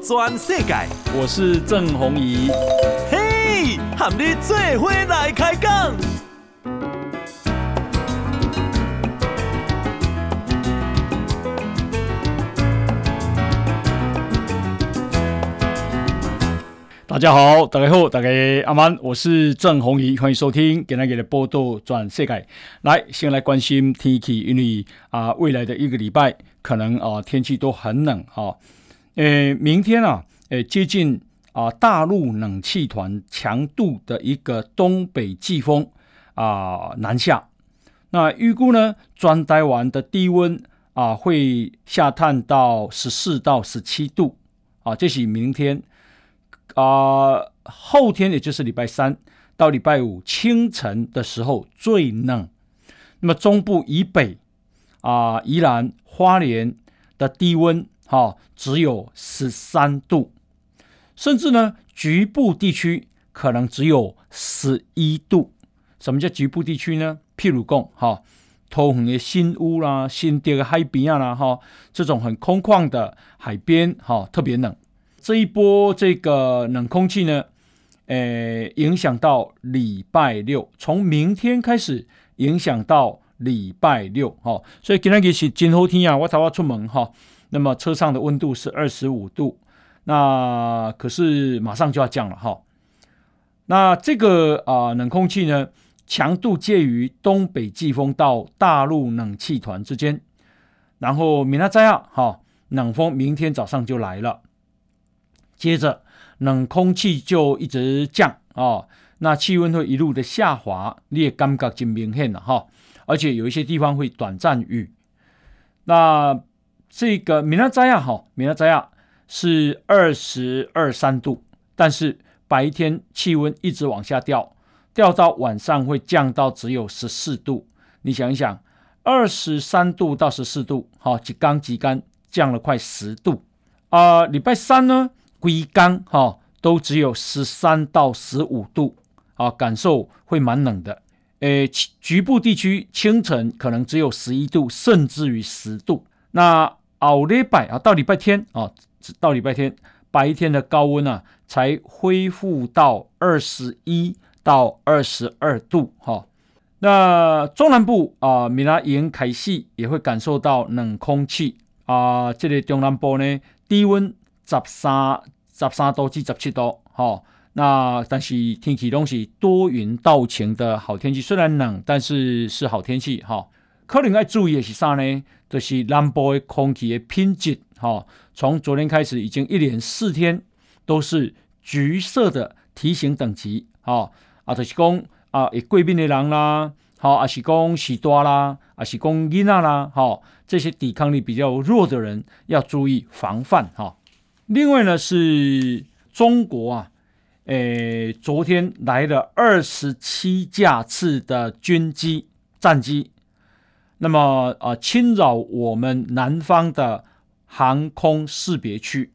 转世界，我是郑宏仪。嘿，和你做伙来开讲。大家好，大家好，大家阿曼，我是郑宏仪，欢迎收听今天的报道全世界。来，先来关心天气，因为啊，未来的一个礼拜可能啊天气都很冷哈。呃，明天啊，呃，接近啊大陆冷气团强度的一个东北季风啊南下，那预估呢，专台湾的低温啊会下探到十四到十七度啊，这是明天。啊，后天也就是礼拜三到礼拜五清晨的时候最冷。那么中部以北啊，宜兰花莲的低温哈、啊、只有十三度，甚至呢局部地区可能只有十一度。什么叫局部地区呢？譬如讲哈，桃园的新屋啦、新店的海边啊啦哈，这种很空旷的海边哈、特别冷。这一波这个冷空气呢，诶，影响到礼拜六，从明天开始影响到礼拜六，哈、所以今天是今后天啊，我才要出门哈、那么车上的温度是二十五度，那可是马上就要降了哈、那这个啊、呃、冷空气呢，强度介于东北季风到大陆冷气团之间，然后明仔载啊，哈，冷锋明天早上就来了。接着冷空气就一直降啊、哦，那气温会一路的下滑，你也感觉就明显了哈。而且有一些地方会短暂雨。那这个明仔载啊，哈，明仔载啊是二十二三度，但是白天气温一直往下掉，掉到晚上会降到只有十四度。你想一想，二十三度到十四度，好，几刚几干降了快十度啊、呃。礼拜三呢？归刚哈都只有十三到十五度啊，感受会蛮冷的。诶，局部地区清晨可能只有十一度，甚至于十度。那后礼拜啊，到礼拜天啊，到礼拜天白天的高温啊，才恢复到二十一到二十二度哈。那中南部啊，米拉营凯西也会感受到冷空气啊，这里中南部呢低温。十三十三度至十七度，哈、那但是天气都是多云到晴的好天气，虽然冷，但是是好天气，哈、可能要注意的是啥呢？就是南部的空气的品质，哈、哦，从昨天开始已经一连四天都是橘色的提醒等级，哈、哦，啊，就是讲啊，有贵宾的人啦，好、哦，啊是讲喜多啦，啊是讲囡仔啦，哈、哦，这些抵抗力比较弱的人要注意防范，哈、哦。另外呢，是中国啊，诶，昨天来了二十七架次的军机、战机，那么啊，侵扰我们南方的航空识别区。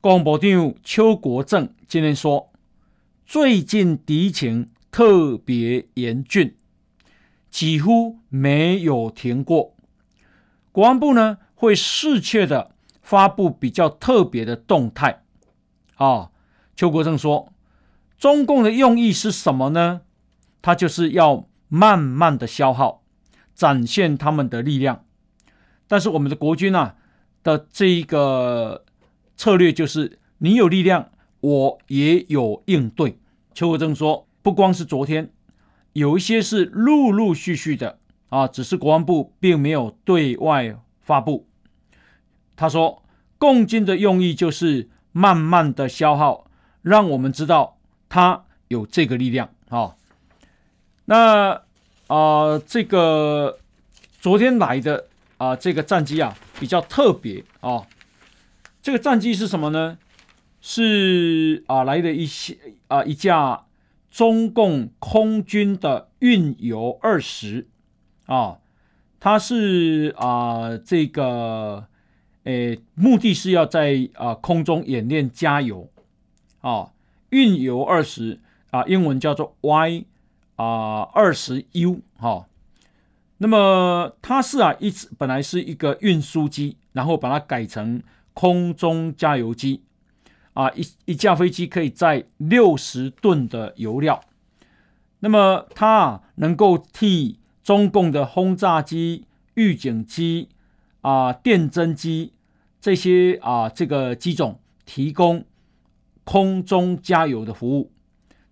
国防部长邱国正今天说，最近敌情特别严峻，几乎没有停过。国防部呢，会适切的。发布比较特别的动态，啊，邱国正说，中共的用意是什么呢？他就是要慢慢的消耗，展现他们的力量。但是我们的国军啊的这一个策略就是，你有力量，我也有应对。邱国正说，不光是昨天，有一些是陆陆续续的啊，只是国防部并没有对外发布。他说：“共军的用意就是慢慢的消耗，让我们知道他有这个力量。”啊，那啊、这个昨天来的啊、这个战机啊比较特别啊。这个战机是什么呢？是啊，来的一些啊一架中共空军的运油二十啊，它是啊这个。诶，目的是要在啊空中演练加油，啊，运油二十啊，英文叫做 Y 啊二十 U 哈。那么它是啊一直本来是一个运输机，然后把它改成空中加油机，啊，一一架飞机可以载六十吨的油料。那么它，能够替中共的轰炸机、预警机、啊电侦机这些啊这个机种提供空中加油的服务。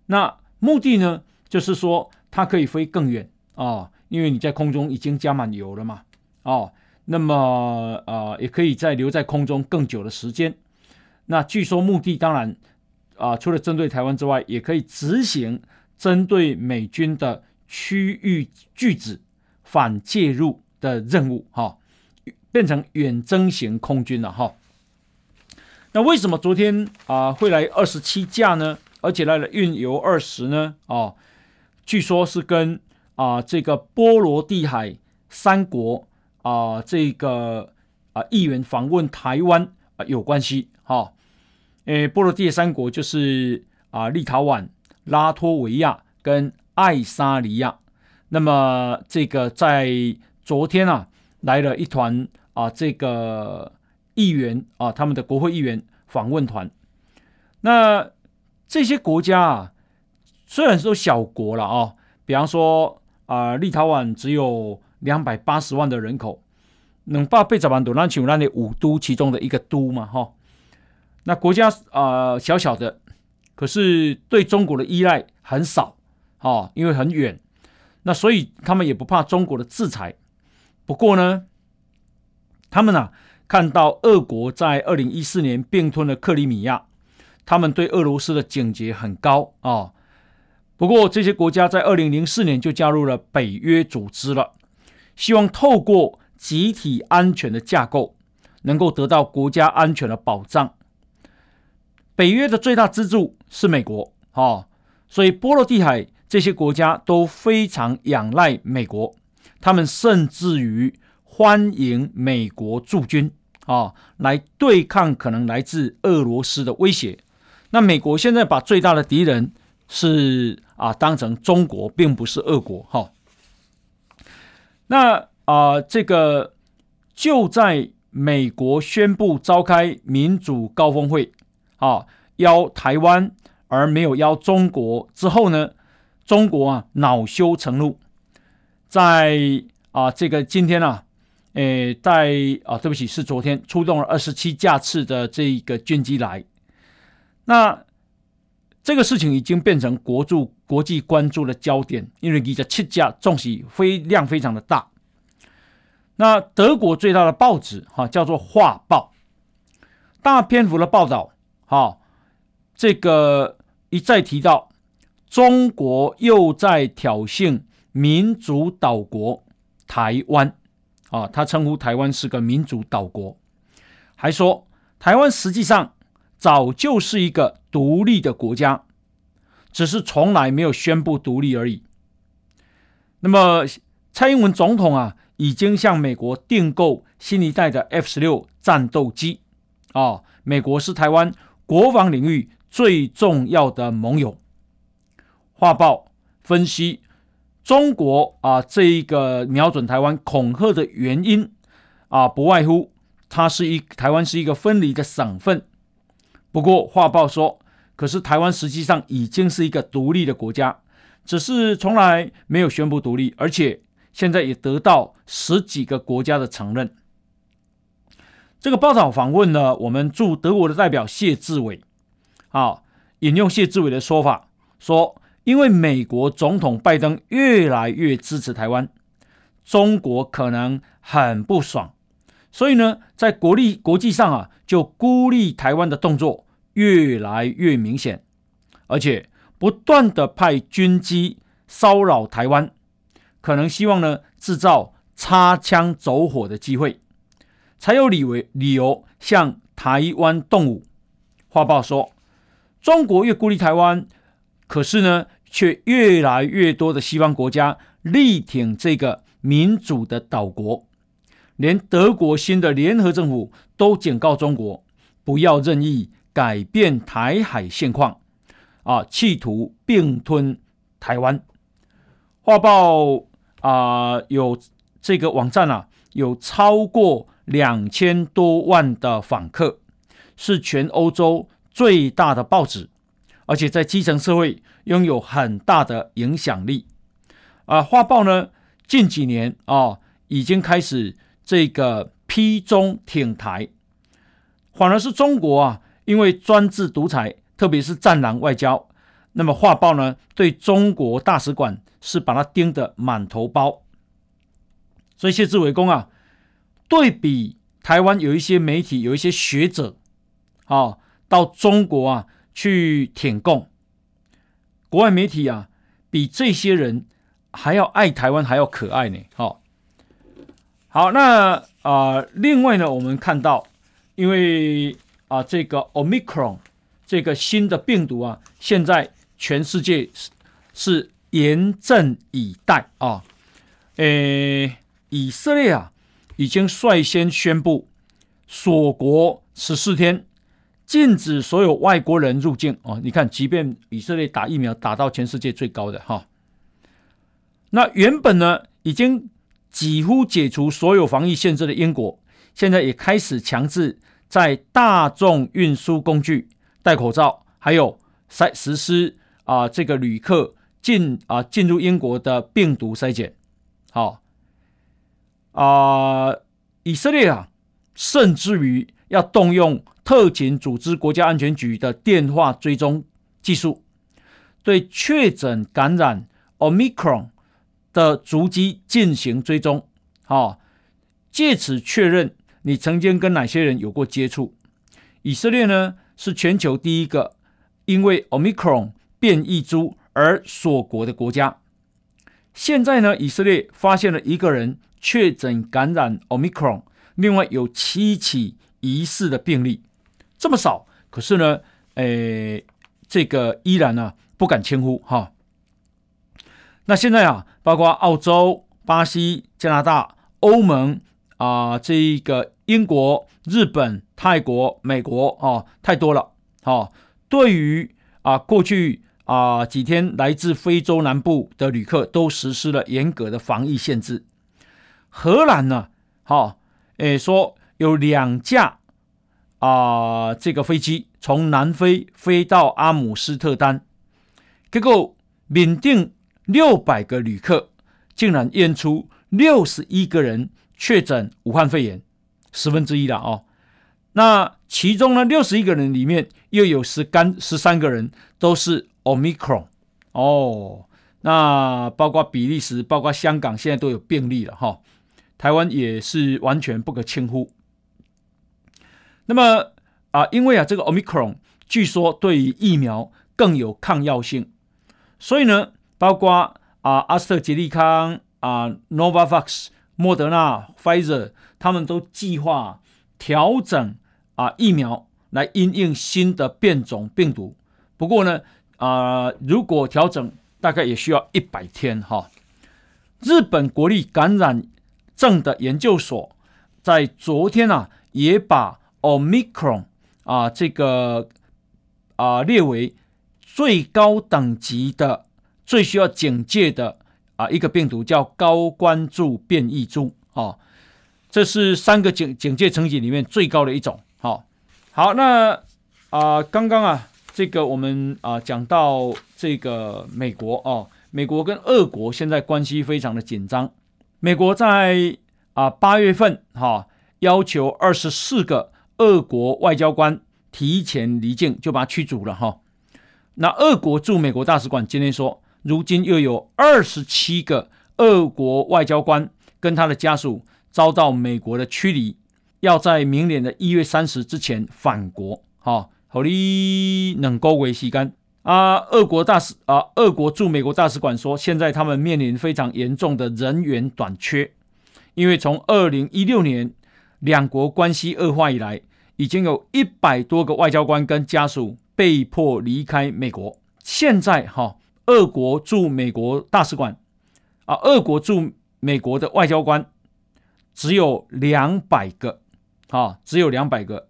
那目的呢，就是说它可以飞更远啊，因为你在空中已经加满油了嘛，哦，那么呃也可以再留在空中更久的时间。那据说目的当然啊，除了针对台湾之外，也可以执行。针对美军的区域拒止、反介入的任务，哈，变成远征型空军了，哈。那为什么昨天啊会来二十七架呢？而且来了运油二十呢？哦，据说是跟啊这个波罗的海三国啊这个啊议员访问台湾啊有关系，哈。诶，波罗的海三国就是啊立陶宛。拉脱维亚跟爱沙尼亚，那么这个在昨天啊来了一团啊这个议员啊他们的国会议员访问团，那这些国家啊虽然说小国了啊，比方说啊立陶宛只有两百八十万的人口，能把贝泽万多那球那里五都其中的一个都嘛哈，那国家啊小小的。可是对中国的依赖很少，哦，因为很远，那所以他们也不怕中国的制裁。不过呢，他们啊看到俄国在二零一四年并吞了克里米亚，他们对俄罗斯的警觉很高啊，哦。不过这些国家在二零零四年就加入了北约组织了，希望透过集体安全的架构，能够得到国家安全的保障。北约的最大支柱是美国，哦，所以波罗的海这些国家都非常仰赖美国，他们甚至于欢迎美国驻军啊，来对抗可能来自俄罗斯的威胁。那美国现在把最大的敌人是啊当成中国，并不是俄国，哈。那啊，这个就在美国宣布召开民主高峰会。啊，邀台湾而没有邀中国之后呢，中国啊恼羞成怒，在啊这个今天啊，诶在啊对不起是昨天出动了二十七架次的这个军机来，那这个事情已经变成国驻国际关注的焦点，因为你的七架重喜飞量非常的大。那德国最大的报纸哈、叫做《画报》，大篇幅的报道。好，这个一再提到，中国又在挑衅民主岛国台湾啊，他称呼台湾是个民主岛国，还说台湾实际上早就是一个独立的国家，只是从来没有宣布独立而已。那么蔡英文总统啊，已经向美国订购新一代的 F 十六战斗机啊，美国是台湾。国防领域最重要的盟友，画报分析中国啊，这一个瞄准台湾恐吓的原因啊，不外乎它是一台湾是一个分离的省份。不过画报说，可是台湾实际上已经是一个独立的国家，只是从来没有宣布独立，而且现在也得到十几个国家的承认。这个报道访问了我们驻德国的代表谢志伟，啊，引用谢志伟的说法说，因为美国总统拜登越来越支持台湾，中国可能很不爽，所以呢，在国力国际上啊，就孤立台湾的动作越来越明显，而且不断的派军机骚扰台湾，可能希望呢制造擦枪走火的机会。才有理为理由向台湾动武。画报说，中国越孤立台湾，可是呢，却越来越多的西方国家力挺这个民主的岛国，连德国新的联合政府都警告中国，不要任意改变台海现况，啊，企图并吞台湾。画报啊，有这个网站啊，有超过。两千多万的访客，是全欧洲最大的报纸，而且在基层社会拥有很大的影响力。啊，《画报》呢，近几年啊，已经开始这个批中挺台，反而是中国啊，因为专制独裁，特别是战狼外交，那么《画报》呢，对中国大使馆是把它盯得满头包。所以谢志伟公啊，对比台湾有一些媒体，有一些学者，啊，到中国啊去舔共，国外媒体啊，比这些人还要爱台湾，还要可爱呢。好，好，那啊，另外呢，我们看到，因为啊，这个 Omicron 这个新的病毒啊，现在全世界是是严阵以待啊，诶。以色列啊，已经率先宣布锁国十四天，禁止所有外国人入境哦。你看，即便以色列打疫苗打到全世界最高的哈，那原本呢已经几乎解除所有防疫限制的英国，现在也开始强制在大众运输工具戴口罩，还有筛实施啊这个旅客进啊进入英国的病毒筛检，好。啊、以色列啊，甚至于要动用特勤组织国家安全局的电话追踪技术，对确诊感染 Omicron 的足迹进行追踪，哦，借此确认你曾经跟哪些人有过接触。以色列呢，是全球第一个因为 Omicron 变异株而锁国的国家。现在呢，以色列发现了一个人。确诊感染 Omicron，另外有七起疑似的病例，这么少，可是呢，诶，这个依然呢不敢轻忽哈。那现在啊，包括澳洲、巴西、加拿大、欧盟啊、呃，这个英国、日本、泰国、美国啊，太多了。好，对于啊过去啊几天来自非洲南部的旅客，都实施了严格的防疫限制。荷兰呢？好，诶，说有两架啊、这个飞机从南非飞到阿姆斯特丹，结果缅甸六百个旅客，竟然验出六十一个人确诊武汉肺炎，十分之一了哦。那其中呢，六十一个人里面又有十干十三个人都是 Omicron 哦。那包括比利时、包括香港，现在都有病例了哈。哦台湾也是完全不可轻忽。那么啊，因为啊，这个 Omicron 据说对于疫苗更有抗药性，所以呢，包括啊，阿斯特捷利康啊、Novavax、莫德纳、Pfizer，他们都计划调整啊疫苗来因应新的变种病毒。不过呢，啊，如果调整，大概也需要一百天哈。日本国立感染症的研究所在昨天啊，也把 Omicron 啊这个啊列为最高等级的、最需要警戒的啊一个病毒，叫高关注变异株啊。这是三个警警戒层级里面最高的一种。好，好，那啊刚刚啊这个我们啊讲到这个美国哦，美国跟俄国现在关系非常的紧张。美国在啊八月份哈、要求二十四个俄国外交官提前离境，就把他驱逐了哈、那俄国驻美国大使馆今天说，如今又有二十七个俄国外交官跟他的家属遭到美国的驱离，要在明年的一月三十之前返国。哈，好哩，能够维系干。啊，俄国大使啊，俄国驻美国大使馆说，现在他们面临非常严重的人员短缺，因为从二零一六年两国关系恶化以来，已经有一百多个外交官跟家属被迫离开美国。现在哈，俄国驻美国大使馆啊，俄国驻美国的外交官只有两百个，啊，只有两百个。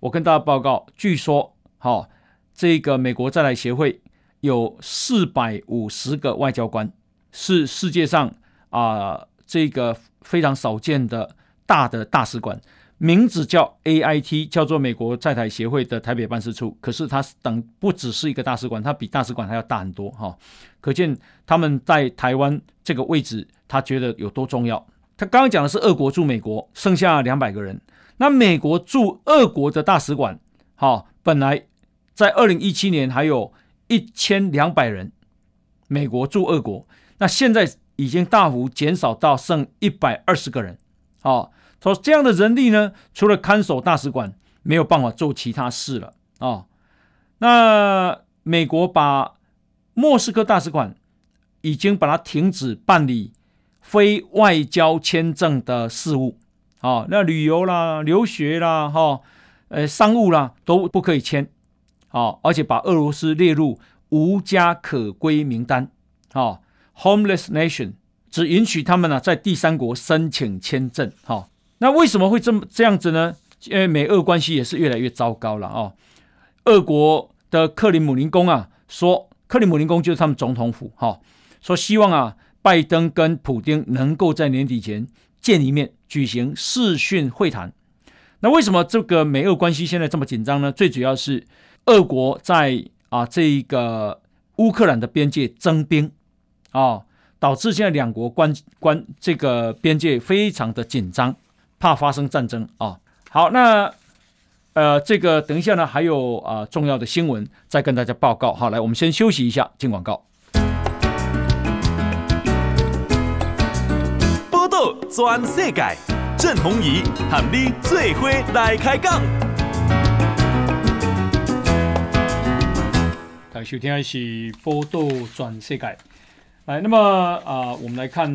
我跟大家报告，据说哈。这个美国在来协会有四百五十个外交官，是世界上啊、这个非常少见的大的大使馆，名字叫 AIT，叫做美国在台协会的台北办事处。可是它等不只是一个大使馆，它比大使馆还要大很多哈。可见他们在台湾这个位置，他觉得有多重要。他刚刚讲的是俄国驻美国，剩下两百个人。那美国驻俄国的大使馆，哈，本来在二零一七年还有一千两百人，美国驻俄国，那现在已经大幅减少到剩一百二十个人。哦，说这样的人力呢，除了看守大使馆，没有办法做其他事了。哦，那美国把莫斯科大使馆已经把它停止办理。非外交签证的事务，啊，那旅游啦、留学啦、哈，呃，商务啦都不可以签，啊，而且把俄罗斯列入无家可归名单，啊，homeless nation，只允许他们呢在第三国申请签证，哈，那为什么会这么这样子呢？因为美俄关系也是越来越糟糕了，啊，俄国的克里姆林宫啊说，克里姆林宫就是他们总统府，哈，说希望啊。拜登跟普丁能够在年底前见一面，举行视讯会谈。那为什么这个美俄关系现在这么紧张呢？最主要是俄国在啊这个乌克兰的边界征兵啊，导致现在两国关关这个边界非常的紧张，怕发生战争啊。好，那呃这个等一下呢还有啊重要的新闻再跟大家报告。好，来我们先休息一下，进广告。全世界，郑鸿仪喊你最伙来开讲。大家收听的是《波道转世界》。来，那么啊、呃，我们来看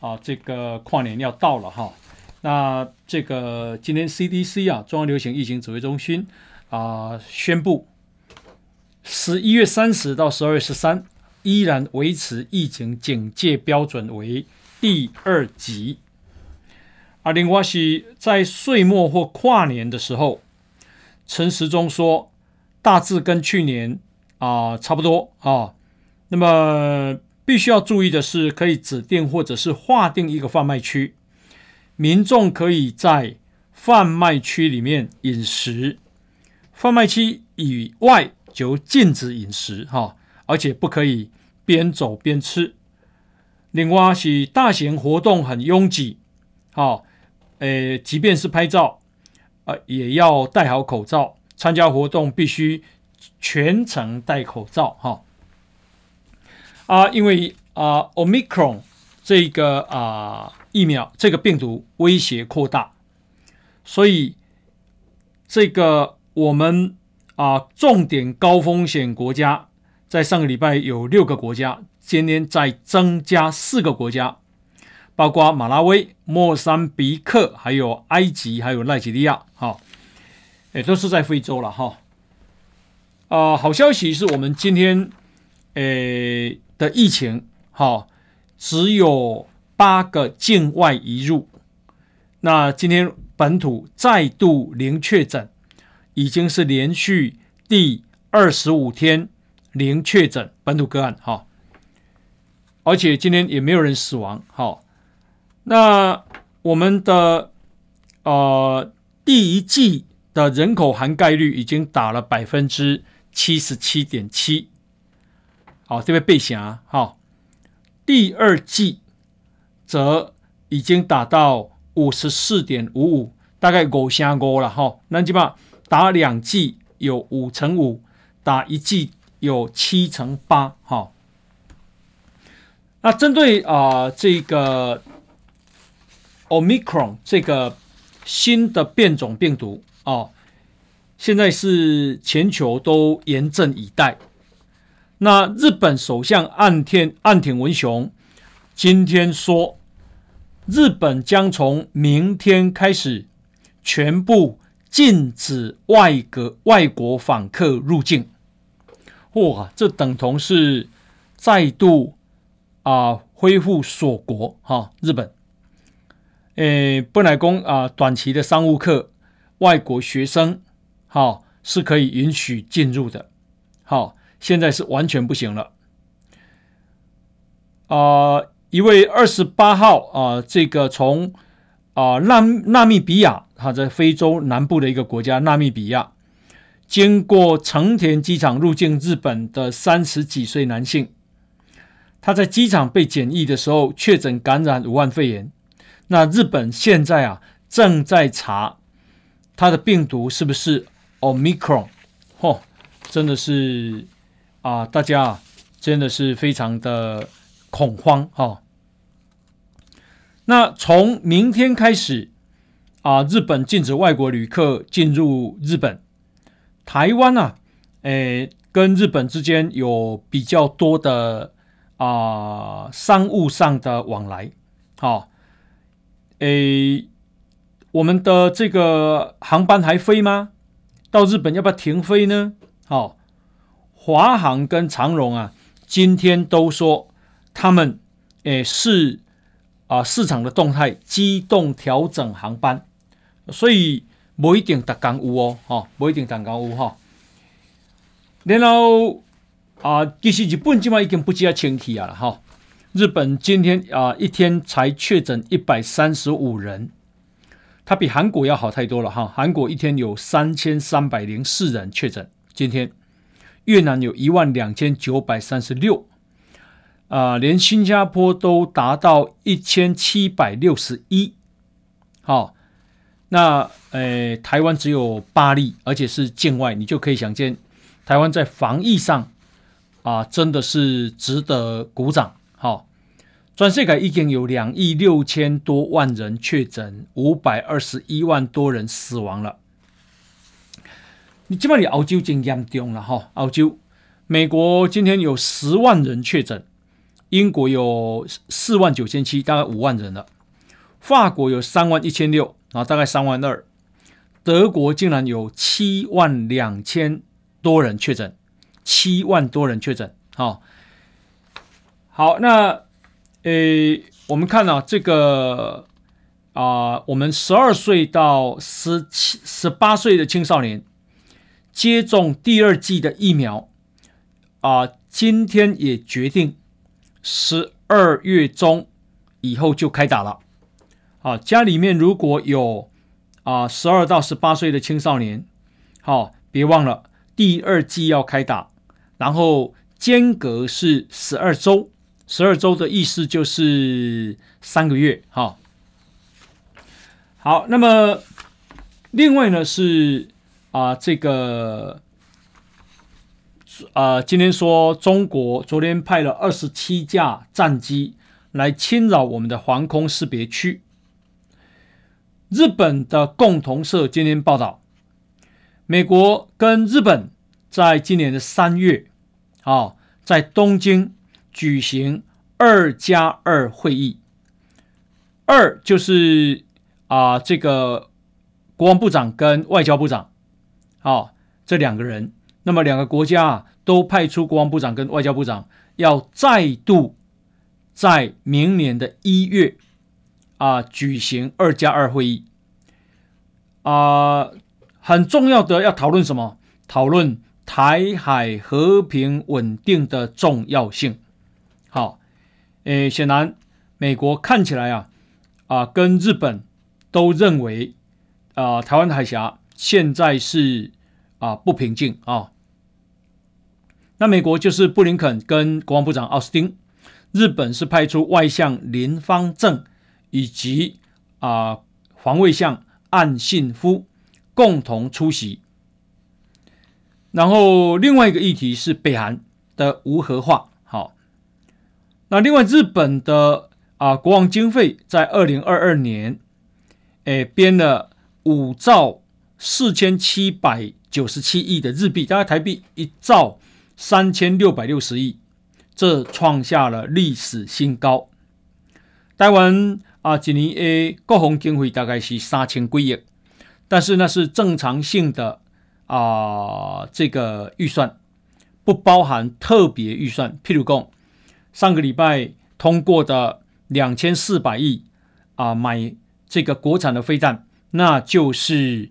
啊，这个跨年要到了哈。那这个今天 CDC 啊，中央流行疫情指挥中心啊，宣布十一月三十到十二月十三，依然维持疫情警戒标准为。第二级而，另外是在岁末或跨年的时候，陈时中说，大致跟去年啊差不多啊。那么必须要注意的是，可以指定或者是划定一个贩卖区，民众可以在贩卖区里面饮食，贩卖区以外就禁止饮食哈，而且不可以边走边吃。另外是大型活动很拥挤，好，诶，即便是拍照，呃，也要戴好口罩。参加活动必须全程戴口罩，哈。啊，因为啊，Omicron 这个啊疫苗这个病毒威胁扩大，所以这个我们啊重点高风险国家，在上个礼拜有六个国家。今天再增加四个国家，包括马拉维、莫桑比克、还有埃及、还有奈及利亚，哈，也都是在非洲了，哈。啊，好消息是我们今天，诶的疫情，哈，只有八个境外移入。那今天本土再度零确诊，已经是连续第二十五天零确诊本土个案，哈。而且今天也没有人死亡，好，那我们的呃第一季的人口涵盖率已经打了百分之七十七点七，好，这边背下哈，第二季则已经达到五十四点五五，大概五成五了哈，那基本上打两剂有五成五，打一剂有七成八，哈。那针对啊、呃、这个 Omicron 这个新的变种病毒啊、哦，现在是全球都严阵以待。那日本首相岸田岸田文雄今天说，日本将从明天开始全部禁止外国外国访客入境。哇，这等同是再度。啊，恢复锁国哈，日本，诶，本来讲啊，短期的商务客、外国学生，哈，是可以允许进入的，好，现在是完全不行了。啊，一位二十八号啊，这个从啊，纳纳米比亚，它在非洲南部的一个国家，纳米比亚，经过成田机场入境日本的三十几岁男性，他在机场被检疫的时候确诊感染武汉肺炎。那日本现在啊正在查他的病毒是不是 Omicron，嚯，真的是啊，大家真的是非常的恐慌哈。那从明天开始啊，日本禁止外国旅客进入日本。台湾、啊，诶，跟日本之间有比较多的啊商务上的往来。好，诶，我们的这个航班还飞吗？到日本要不要停飞呢？好，华航跟长荣啊，今天都说他们诶是。啊，市场的动态，机动调整航班，所以不一定达港有哦，哈，不一定达港有哈。然后啊，其实日本今晚已经不接轻气了哈。日本今天啊一天才确诊一百三十五人，它比韩国要好太多了哈。韩国一天有三千三百零四人确诊，今天越南有一万两千九百三十六。啊、连新加坡都达到一千七百六十一，好，那呃，台湾只有八例，而且是境外，你就可以想见，台湾在防疫上啊、真的是值得鼓掌。好，全世界已经有两亿六千多万人确诊，五百二十一万多人死亡了。你基本上澳洲真严重了哈，澳洲、美国今天有十万人确诊。英国有四万九千七，大概五万人了。法国有三万一千六，啊，大概三万二。德国竟然有七万两千多人确诊，七万多人确诊。好，好，那诶，我们看啊，这个啊、我们十二岁到十七、十八岁的青少年接种第二剂的疫苗啊、今天也决定。十二月中以后就开打了，啊，家里面如果有啊十二到十八岁的青少年，好，别忘了第二剂要开打，然后间隔是十二周，十二周的意思就是三个月，哈，好，那么另外呢是啊这个。呃，今天说中国昨天派了二十七架战机来侵扰我们的防空识别区。日本的共同社今天报道，美国跟日本在今年的三月，啊，在东京举行二加二会议。二就是啊，这个国防部长跟外交部长，啊，这两个人。那么两个国家啊，都派出国防部长跟外交部长，要再度在明年的一月啊举行二加二会议啊，很重要的要讨论什么？讨论台海和平稳定的重要性。好，诶，显然美国看起来啊啊跟日本都认为啊台湾海峡现在是。啊，不平静啊！那美国就是布林肯跟国防部长奥斯汀，日本是派出外相林芳正以及啊防卫相岸信夫共同出席。然后另外一个议题是北韩的无核化。好，那另外日本的啊国防经费在二零二二年，诶编了五兆四千七百。九十七亿的日币，大概台币一兆三千六百六十亿，这创下了历史新高。台湾啊，今年的国防经费大概是三千几亿，但是那是正常性的啊，这个预算不包含特别预算。譬如讲，上个礼拜通过的两千四百亿啊，买这个国产的飞弹，那就是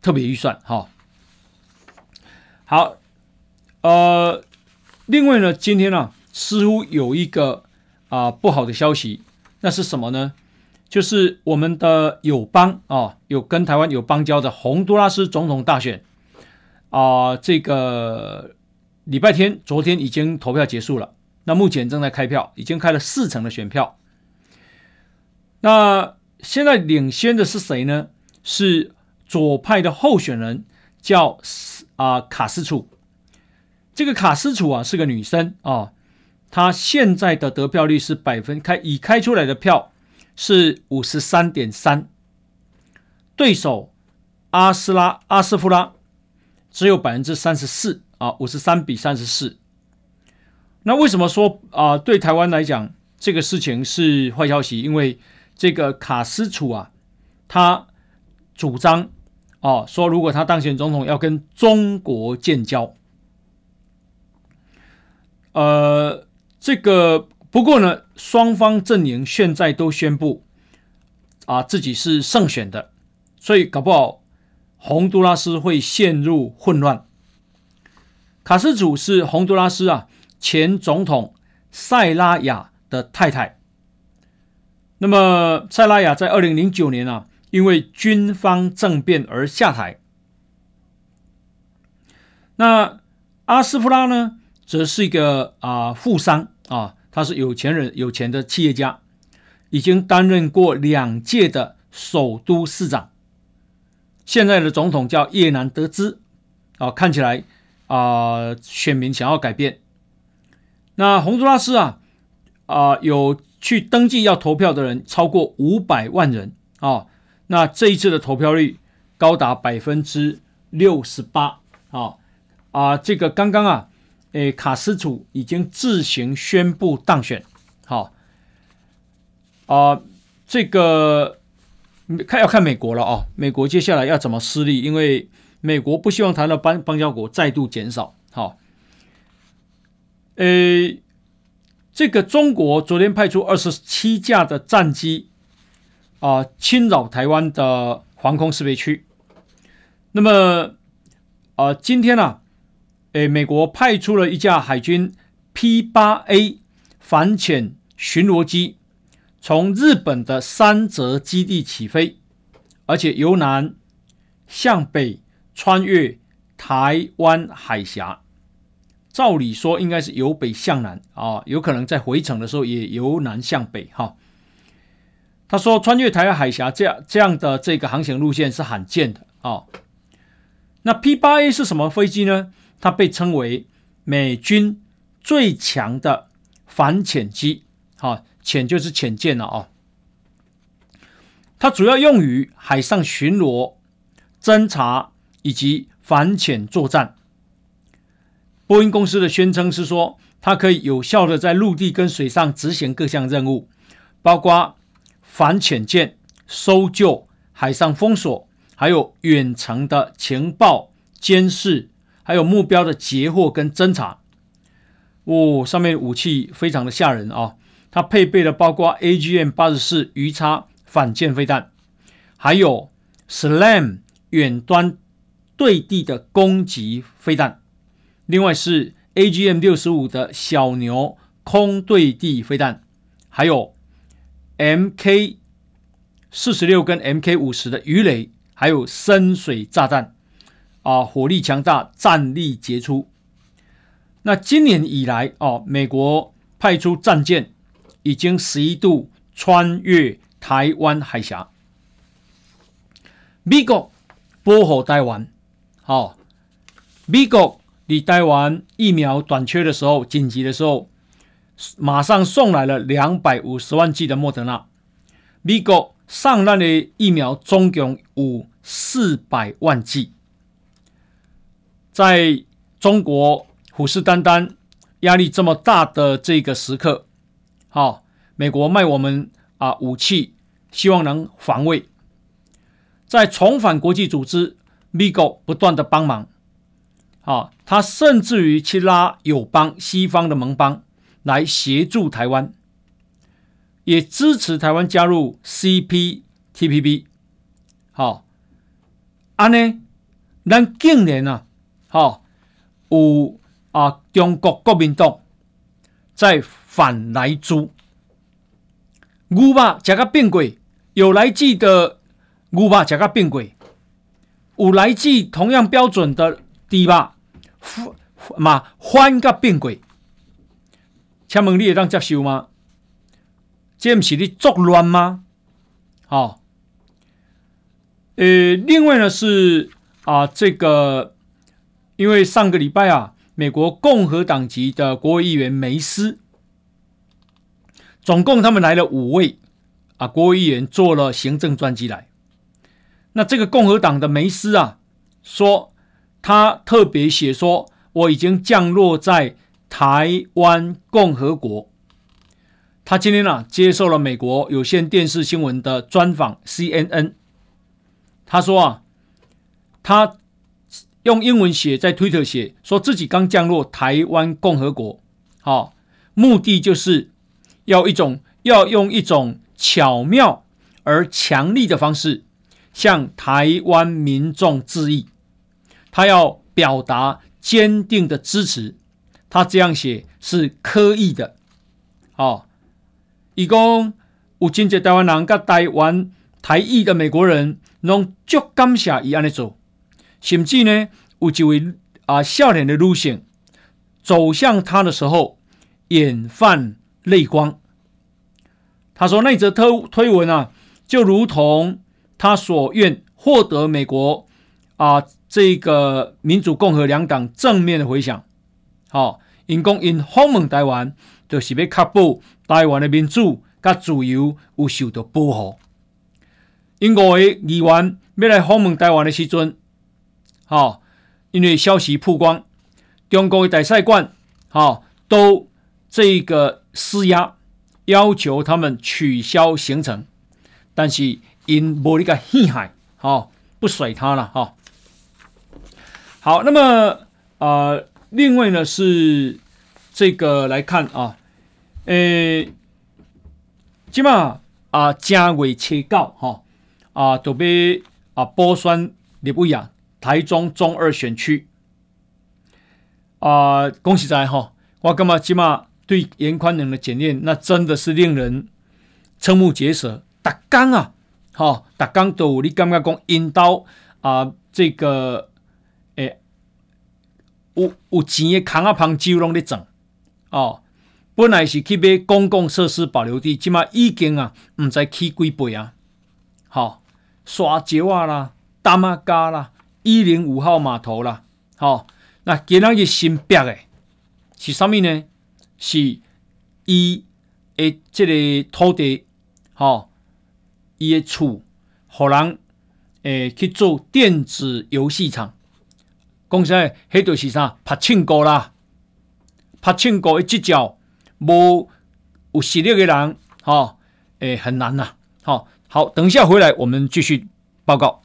特别预算，哈。好，呃，另外呢，今天呢、啊，似乎有一个啊、不好的消息，那是什么呢？就是我们的友邦啊，有跟台湾有邦交的洪都拉斯总统大选啊，这个礼拜天昨天已经投票结束了，那目前正在开票，已经开了四成的选票。那现在领先的是谁呢？是左派的候选人，叫啊卡斯楚。这个卡斯楚啊是个女生啊，她现在的得票率是百分开已开出来的票是五十三点三，对手阿斯拉阿斯夫拉只有百分之三十四啊，五十三比三十四。那为什么说啊对台湾来讲这个事情是坏消息？因为这个卡斯楚啊，他主张哦说，如果他当选总统，要跟中国建交。呃，这个不过呢，双方阵营现在都宣布啊自己是胜选的，所以搞不好洪都拉斯会陷入混乱。卡斯楚是洪都拉斯啊前总统塞拉雅的太太。那么，塞拉雅在二零零九年啊，因为军方政变而下台。那阿斯夫拉呢，则是一个啊富商啊，他是有钱人、有钱的企业家，已经担任过两届的首都市长。现在的总统叫叶南德兹啊，看起来啊，选民想要改变。那洪都拉斯啊啊有。去登记要投票的人超过五百万人啊！那这一次的投票率高达百分之六十八啊！啊，这个刚刚啊，诶，卡斯楚已经自行宣布当选，好啊，这个看要看美国了啊！美国接下来要怎么施力？因为美国不希望台湾邦邦交国再度减少，好，诶。这个中国昨天派出二十七架的战机啊，侵扰台湾的防空识别区。那么啊，今天呢、诶，美国派出了一架海军 P 八 A 反潜巡逻机，从日本的三泽基地起飞，而且由南向北穿越台湾海峡。照理说应该是由北向南啊，有可能在回程的时候也由南向北哈。他说穿越台湾海峡这样这样的这个航行路线是罕见的啊。那 P 八 A 是什么飞机呢？它被称为美军最强的反潜机，哈，潜就是潜舰了啊。它主要用于海上巡逻、侦察以及反潜作战。波音公司的宣称是说，它可以有效的在陆地跟水上执行各项任务，包括反潜舰、搜救、海上封锁，还有远程的情报监视，还有目标的截获跟侦查。哦，上面武器非常的吓人啊！它配备了包括 AGM 八十四鱼叉反舰飞弹，还有 SLAM 远端对地的攻击飞弹。另外是 AGM 六十五的小牛空对地飞弹，还有 MK 四十六跟 MK 五十的鱼雷，还有深水炸弹，啊，火力强大，战力杰出。那今年以来，哦，美国派出战舰已经十一度穿越台湾海峡。美国保护台湾，好，美国。你台湾疫苗短缺的时候，紧急的时候，马上送来了两百五十万剂的莫德纳。美国上岸的疫苗总共有四百万剂。在中国虎视眈眈、压力这么大的这个时刻，好，美国卖我们啊武器，希望能防卫。在重返国际组织，美国不断的帮忙。啊，他甚至于去拉友邦、西方的盟邦来协助台湾，也支持台湾加入 CPTPP。好，安呢，咱竟然啊，好有啊，中国国民党在反莱猪，牛肉吃个变贵，有来记的牛肉吃甲变贵，有来记同样标准的猪肉嘛反甲变贵，请问你会当接受吗？这毋是你作乱吗？好、哦，呃，另外呢是啊，这个因为上个礼拜啊，美国共和党籍的国会议员梅斯，总共他们来了五位啊，国会议员做了行政专机来。那这个共和党的梅斯啊，说他特别写说，我已经降落在台湾共和国。他今天啊接受了美国有线电视新闻的专访，CNN。他说啊，他用英文写在推特写，说自己刚降落台湾共和国，好，目的就是要一种要用一种巧妙而强力的方式向台湾民众致意，他要表达坚定的支持。他这样写是刻意的，好。伊讲有真济台湾人甲台湾台裔的美国人，拢足感谢伊安尼做，甚至呢有一位啊少年的女性走向他的时候，眼泛泪光。他说那则推推文啊，就如同他所愿获得美国啊这个民主共和两党正面的回响。好、哦，因公因访问台湾。就是要确保台湾的民主甲自由有受到保护。因五位议员要来访问台湾的时阵，哈，因为消息曝光，中国的大使馆，哈，都这个施压，要求他们取消行程，但是因无那个气海，哈，不甩他了，哈。好，那么啊、另外呢是这个来看啊。诶，即嘛啊，正月初九哈啊，都被啊补选立委啊，台中中二选区啊，恭喜在哈！我感觉即嘛对严宽恒的检验，那真的是令人瞠目结舌。逐工啊，哈，逐工都有你感觉讲引导啊，这个诶，有有钱的扛啊，旁酒拢咧整哦。本来是去买公共设施保留地，即马已经啊，毋知起几倍啊！好，沙石啊啦，担仔架啦，一零五号码头啦，好，那今仔日新标诶，是啥物呢？是伊诶，这个土地，好，伊的厝，互人诶去做电子游戏场，讲实在，迄著是啥？柏青哥啦，柏青哥诶，即脚。无有实力的人，哈、哦，诶、很难呐、啊。好、好，等一下回来，我们继续报告。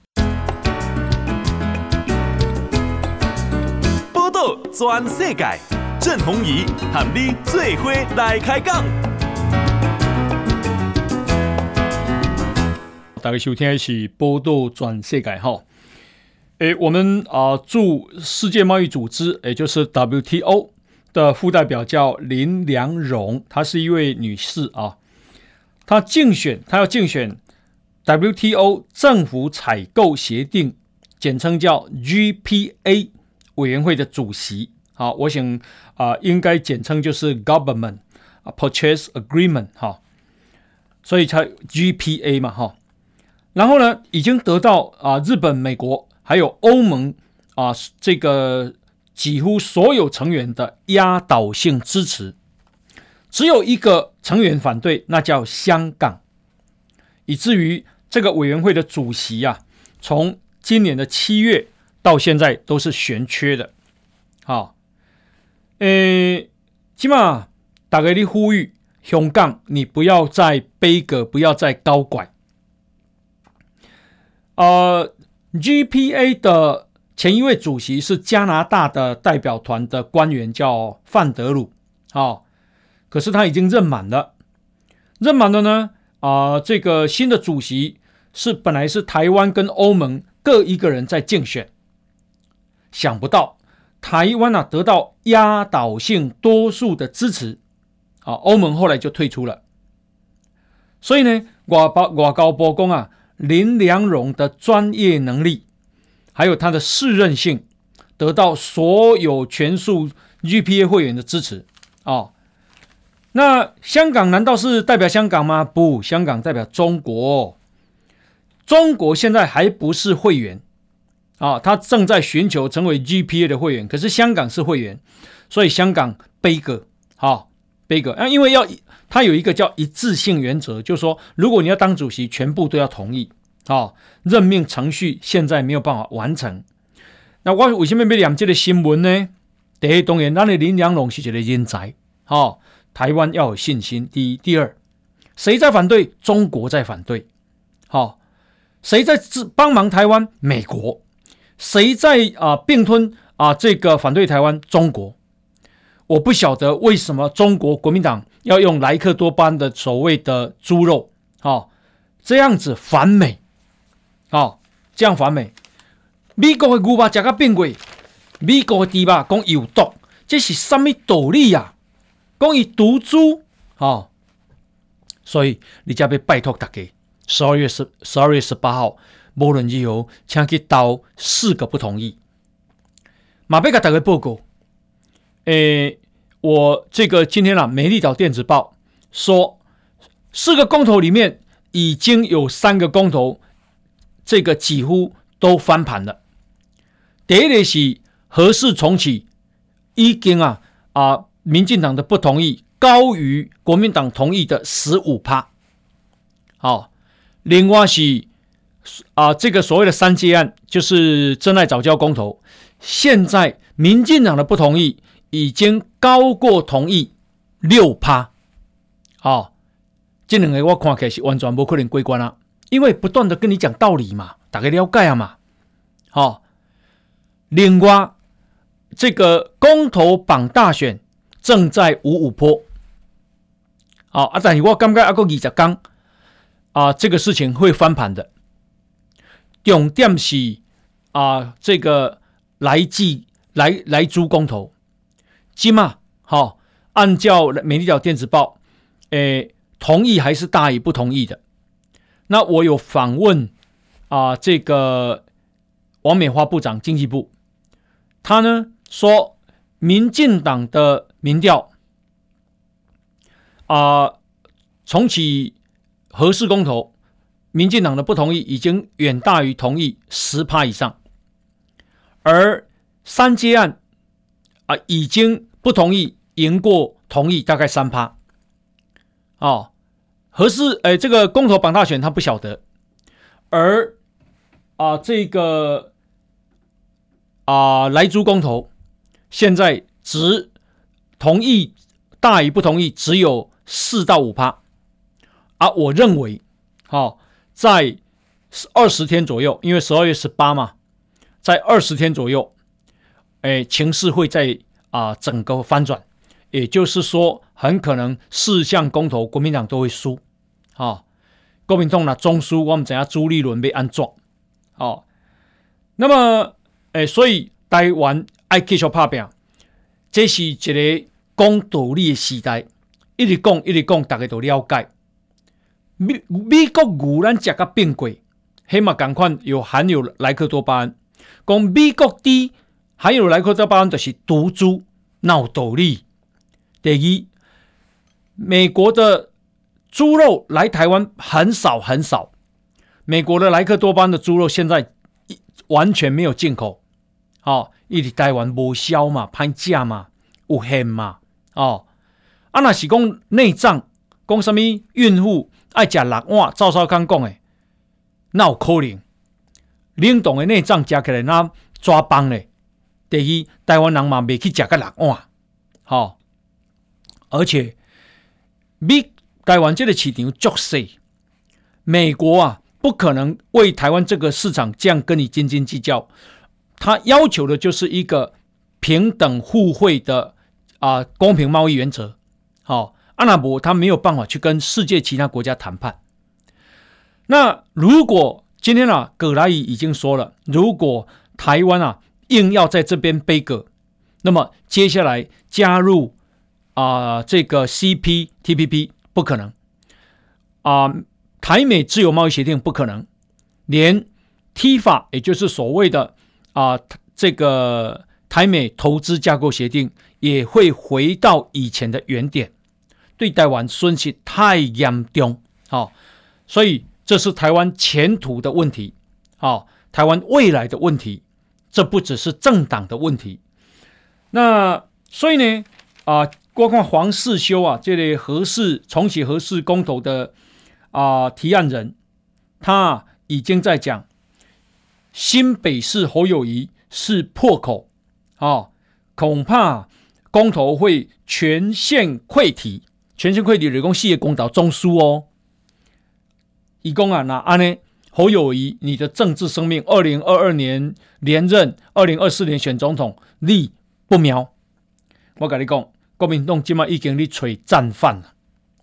转世界，郑弘仪和你最伙来开讲。大家收听的是报道全世界哈。诶、我们啊驻世界贸易组织，也就是 WTO。的副代表叫林良荣，她是一位女士啊。她竞选，她要竞选 WTO 政府采购协定，简称叫 GPA 委员会的主席。好，我想啊，应该简称就是 Government Purchase Agreement 哈。所以才 GPA 嘛哈。然后呢，已经得到啊日本、美国还有欧盟啊这个。几乎所有成员的压倒性支持，只有一个成员反对，那叫香港，以至于这个委员会的主席啊，从今年的七月到现在都是悬缺的。好，诶，起码大概的呼吁，香港你不要再悲歌，不要再高拐。呃，GPA 的。前一位主席是加拿大的代表团的官员，叫范德鲁，哦，可是他已经任满了。任满了呢，啊、这个新的主席是本来是台湾跟欧盟各一个人在竞选，想不到台湾啊得到压倒性多数的支持，啊，欧盟后来就退出了。所以呢，外包外交部讲啊，林良荣的专业能力，还有他的适任性，得到所有全数 GPA 会员的支持啊。哦那香港难道是代表香港吗？不，香港代表中国。中国现在还不是会员啊，他正在寻求成为 GPA 的会员。可是香港是会员，所以香港背锅，好背锅啊，因为要他有一个叫一致性原则，就是说，如果你要当主席，全部都要同意啊。任命程序现在没有办法完成。那我为什么要两这个新闻呢？第一，当然，咱的林良龙是一个人才，好。台湾要有信心。第一，第二，谁在反对？中国在反对。好，谁在帮忙台湾？美国。谁在啊并吞啊这个反对台湾？中国。我不晓得为什么中国国民党要用莱克多巴的所谓的猪肉，好，这样子反美，好，这样反美。美国的牛肉吃个变贵，美国的猪肉讲有毒，这是什么道理呀？讲以毒猪，好、所以你就要拜托大家，十二月十十二月十八号，无论如何，请去投四个不同意。马贝克打个报告，诶，我这个今天啊，《美丽岛电子报》说，四个公投里面已经有三个公投，这个几乎都翻盘了。第一个是核四重启，已经啊啊。民进党的不同意高于国民党同意的十五趴，好，另外是啊，这个所谓的三接案就是真爱早教公投，现在民进党的不同意已经高过同意六趴，好，这两个我看起来是完全不可能过关了，因为不断的跟你讲道理嘛，大家了解啊嘛，好，另外这个公投榜大选。正在五五波，啊啊！但是我感觉阿个二十刚啊，这个事情会翻盘的。重点是啊，这个莱猪莱莱猪公投，起码好，按照美丽岛电子报，诶，同意还是大于不同意的。那我有访问啊，这个王美花部长经济部，他呢说，民进党的。民调啊，重启核四公投，民进党的不同意已经远大于同意十趴以上，而三阶案啊，已经不同意赢过同意大概三趴。哦，核四哎，这个公投绑大选他不晓得，而啊这个啊莱猪公投现在只。同意大于不同意，只有四到五趴，啊，我认为，好、哦，在二十天左右，因为十二月十八嘛，在二十天左右，哎，情势会在啊、整个翻转，也就是说，很可能四项公投国民党都会输，啊、国民党呢中输，我们怎样朱立伦被安装，哦，那么，哎，所以台湾爱继续打拼。这是一个讲道理的时代，一直讲一直讲，大家都了解。美美国牛咱食个变贵，起码赶快有含有莱克多巴胺。讲美国猪含有莱克多巴胺就是毒猪，闹道理。第一，美国的猪肉来台湾很少很少，美国的莱克多巴胺的猪肉现在完全没有进口。好、哦。伊伫台湾无销嘛，歹食嘛，有限嘛，哦，啊，若是讲内脏，讲什么孕妇爱食六碗，赵少康讲诶，那有可能？冷冻的内脏食起来那抓崩咧。第一，台湾人嘛未去食个六碗，好、而且美台湾这个市场足细，美国啊不可能为台湾这个市场这样跟你斤斤计较。他要求的就是一个平等互惠的啊、公平贸易原则。好、阿拉伯他没有办法去跟世界其他国家谈判。那如果今天啊，葛莱仪已经说了，如果台湾啊硬要在这边背锅，那么接下来加入啊、这个 CPTPP 不可能。啊、台美自由贸易协定不可能，连 T 法也就是所谓的啊、这个台美投资架构协定也会回到以前的原点，对台湾损失太严重，好、哦，所以这是台湾前途的问题，好、哦，台湾未来的问题，这不只是政党的问题，那所以呢，啊、呃。包括黄世修啊，这类核四重启核四公投的啊、提案人，他已经在讲新北市侯友谊是破口啊、哦，恐怕公投会全线溃堤，全线溃堤，人工事业公道中枢哦。一共啊，那安呢？侯友谊，你的政治生命，二零二二年连任，二零二四年选总统，立不苗。我跟你讲。国民党今嘛已经在找战犯了，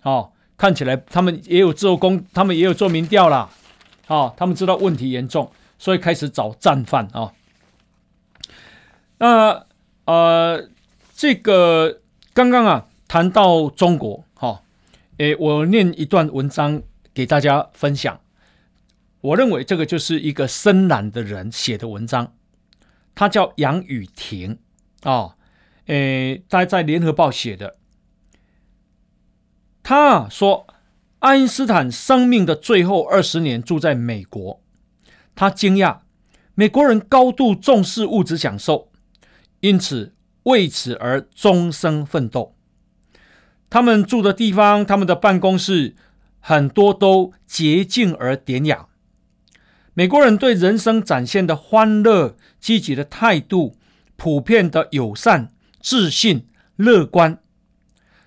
哦，看起来他们也有做工，他们也有做民调啦，哦，他们知道问题严重，所以开始找战犯啊、哦。那呃，这个刚刚啊谈到中国，哈、哦，诶，我念一段文章给大家分享。我认为这个就是一个深蓝的人写的文章，他叫杨雨婷啊。哦诶，他在联合报写的，他说，爱因斯坦生命的最后二十年住在美国，他惊讶美国人高度重视物质享受，因此为此而终生奋斗。他们住的地方，他们的办公室很多都洁净而典雅。美国人对人生展现的欢乐、积极的态度，普遍的友善。自信、乐观，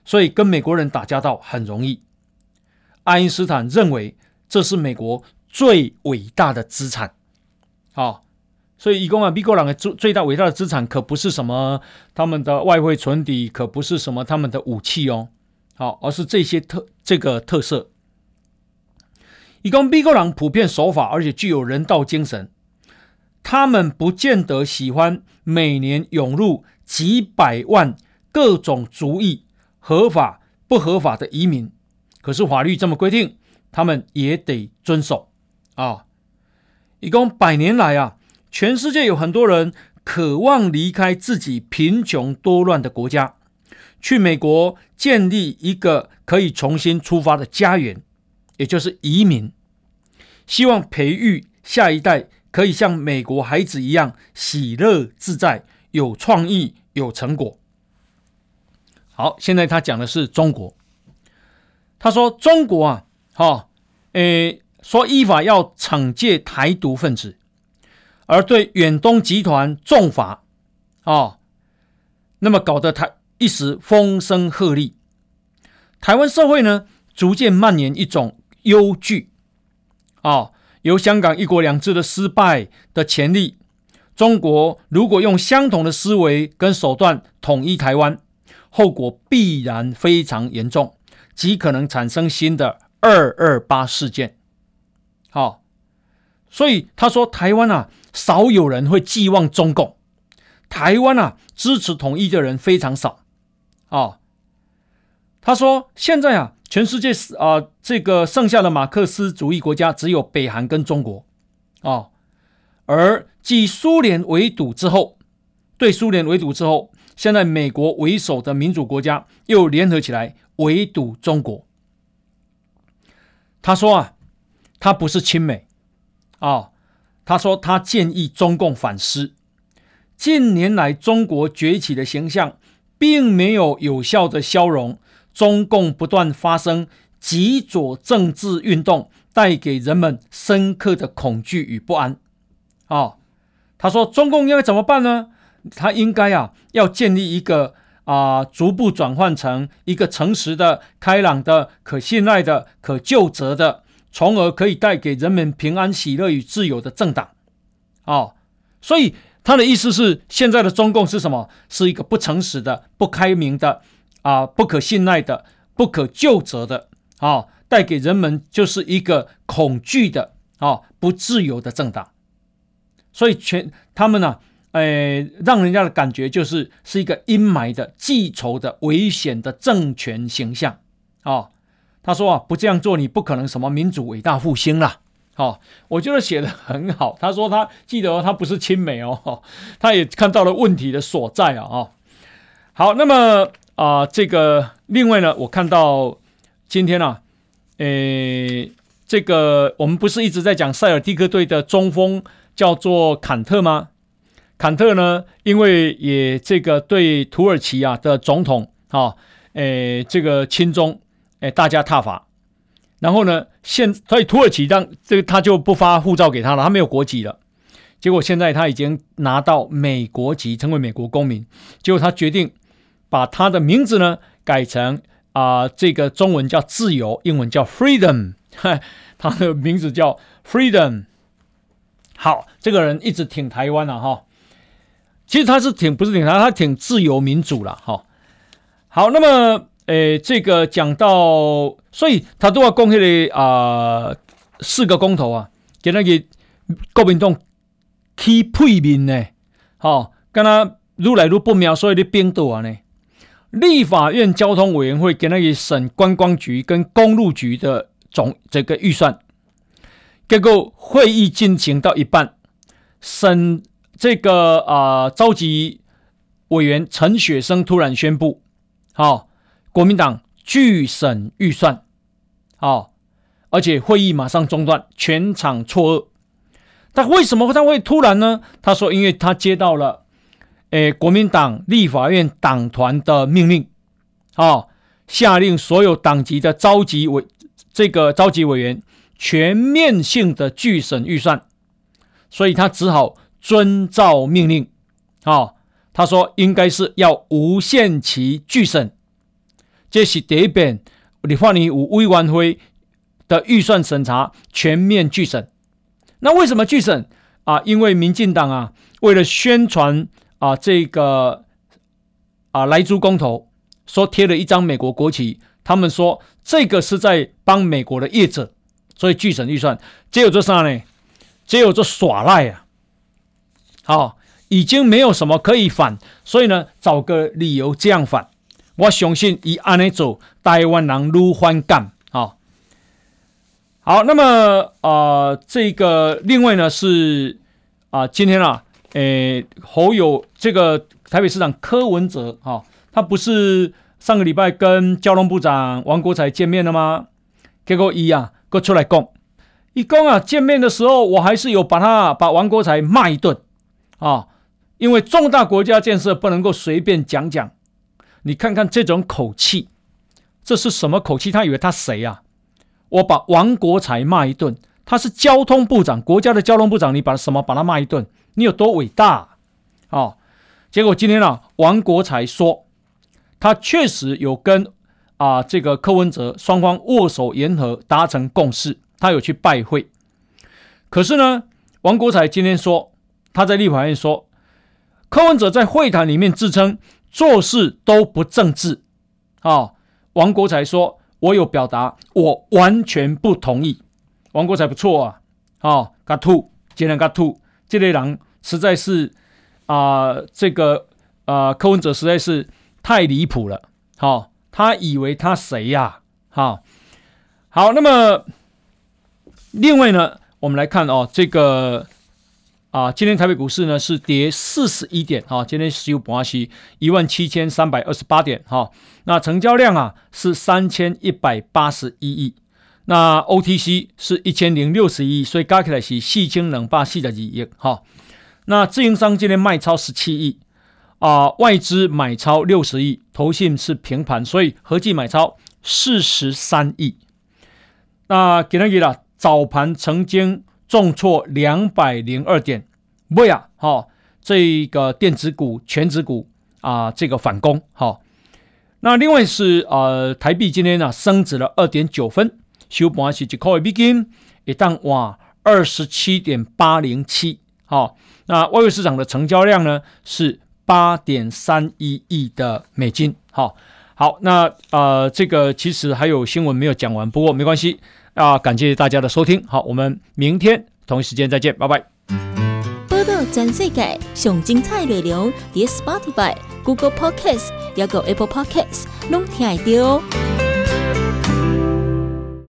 所以跟美国人打交道很容易。爱因斯坦认为这是美国最伟大的资产。好，所以一共啊，美国人的最最大伟大的资产可不是什么他们的外汇存底，可不是什么他们的武器哦，好，而是这些特这个特色。一共美国人普遍守法，而且具有人道精神。他们不见得喜欢每年涌入几百万各种族裔、合法不合法的移民，可是法律这么规定，他们也得遵守啊。一共百年来啊，全世界有很多人渴望离开自己贫穷多乱的国家，去美国建立一个可以重新出发的家园，也就是移民，希望培育下一代。可以像美国孩子一样喜乐自在、有创意、有成果。好，现在他讲的是中国。他说：“中国啊，哈、哦，诶，说依法要惩戒台独分子，而对远东集团重罚啊、哦，那么搞得台一时风声鹤唳。台湾社会呢，逐渐蔓延一种忧惧啊。”由香港一国两制的失败的潜力，中国如果用相同的思维跟手段统一台湾，后果必然非常严重，极可能产生新的二二八事件。好，所以他说台湾啊，少有人会寄望中共，台湾啊，支持统一的人非常少。啊，他说现在啊。全世界啊、这个剩下的马克思主义国家只有北韩跟中国啊、哦，而继苏联围堵之后，对苏联围堵之后，现在美国为首的民主国家又联合起来围堵中国。他说啊，他不是亲美啊、哦，他说他建议中共反思，近年来中国崛起的形象并没有有效的消融。中共不断发生极左政治运动，带给人们深刻的恐惧与不安。哦，他说中共应该怎么办呢？他应该啊，要建立一个啊、逐步转换成一个诚实的、开朗的、可信赖的、可究责的，从而可以带给人们平安、喜乐与自由的政党。哦，所以他的意思是，现在的中共是什么？是一个不诚实的、不开明的。啊，不可信赖的、不可救责的，啊，带给人们就是一个恐惧的、啊，不自由的政党。所以全他们呢、啊，呃，让人家的感觉就是是一个阴霾的、记仇的、危险的政权形象。啊，他说啊，不这样做，你不可能什么民主伟大复兴啦。好、哦，我觉得写的很好。他说他记得、他不是亲美哦，他也看到了问题的所在啊。哦，好，那么啊、这个另外呢，我看到今天啊，诶，这个我们不是一直在讲塞尔蒂克队的中锋叫做坎特吗？坎特呢，因为也这个对土耳其啊的总统啊，诶，这个亲中，诶，大加挞伐。然后呢，现所以土耳其让这个他就不发护照给他了，他没有国籍了。结果现在他已经拿到美国籍，成为美国公民。结果他决定把他的名字呢改成啊、这个中文叫自由，英文叫 freedom，他的名字叫 freedom。好，这个人一直挺台湾了哈。其实他是挺不是挺台，他挺自由民主了哈。好，那么。诶，这个讲到，所以他都要公开的啊，四个公投啊，给那个国民党起配面呢，好、跟他愈来愈不妙，所以的变动啊呢，立法院交通委员会给那个省观光局跟公路局的总这个预算，结果会议进行到一半，省这个啊召集委员陈雪生突然宣布，好、国民党拒审预算，哦，而且会议马上中断，全场错愕。但为什么他会突然呢？他说，因为他接到了，诶，国民党立法院党团的命令，哦，下令所有党籍的召集委这个召集委员全面性的拒审预算，所以他只好遵照命令，哦，他说应该是要无限期拒审。这是第一遍，立法院有委员会的预算审查全面拒审。那为什么拒审啊？因为民进党啊，为了宣传啊这个啊莱猪公投，说贴了一张美国国旗，他们说这个是在帮美国的业者，所以拒审预算。只有这啥呢？只有这耍赖啊！好，已经没有什么可以反，所以呢，找个理由这样反。我相信以安内走，台湾人愈反感啊。好，那么啊、呃，这个另外呢是啊、今天啊，诶，侯友这个台北市长柯文哲啊，他不是上个礼拜跟交通部长王国材见面了吗？结果一啊，哥出来讲，一讲啊，见面的时候我还是有把他把王国材骂一顿啊，因为重大国家建设不能够随便讲讲。你看看这种口气，这是什么口气？他以为他谁、啊？我把王国材骂一顿，他是交通部长，国家的交通部长，你把什么把他骂一顿？你有多伟大啊？哦、结果今天啊，王国材说，他确实有跟啊这个柯文哲双方握手言和，达成共识，他有去拜会。可是呢，王国材今天说，他在立法院说，柯文哲在会谈里面自称。做事都不正直，啊、哦！王国才说：“我有表达，我完全不同意。”王国才不错啊，哦，嘎兔，竟然嘎兔，这类人实在是啊、这个啊、呃，柯文哲实在是太离谱了。好、哦，他以为他谁呀、好、哦，好，那么另外呢，我们来看哦，这个。啊，今天台北股市呢是跌四十一点，哈，今天收盘是一万七千三百二十八点，哈，那成交量啊是三千一百八十一亿，那 OTC 是一千零六十一亿，所以加起来是四千两百四十二亿，哈，那自营商今天卖超十七亿，啊，外资买超六十亿，投信是平盘，所以合计买超四十三亿，那给那个了，早盘曾经。重挫两百零二点，不呀，好，这个电子股、权值股啊，这个反攻，好。那另外是呃，台币今天呢、啊、升值了二点九分，收盘是一块美金，一旦哇二十七点八零七，好。那外汇市场的成交量呢是八点三一亿的美金，好，好。那呃，这个其实还有新闻没有讲完，不过没关系。啊，感谢大家的收听，好，我们明天同一时间再见，拜拜。波道全世界上精彩内容，点 Spotify、Google Podcast，还有 Apple Podcast，拢听得到。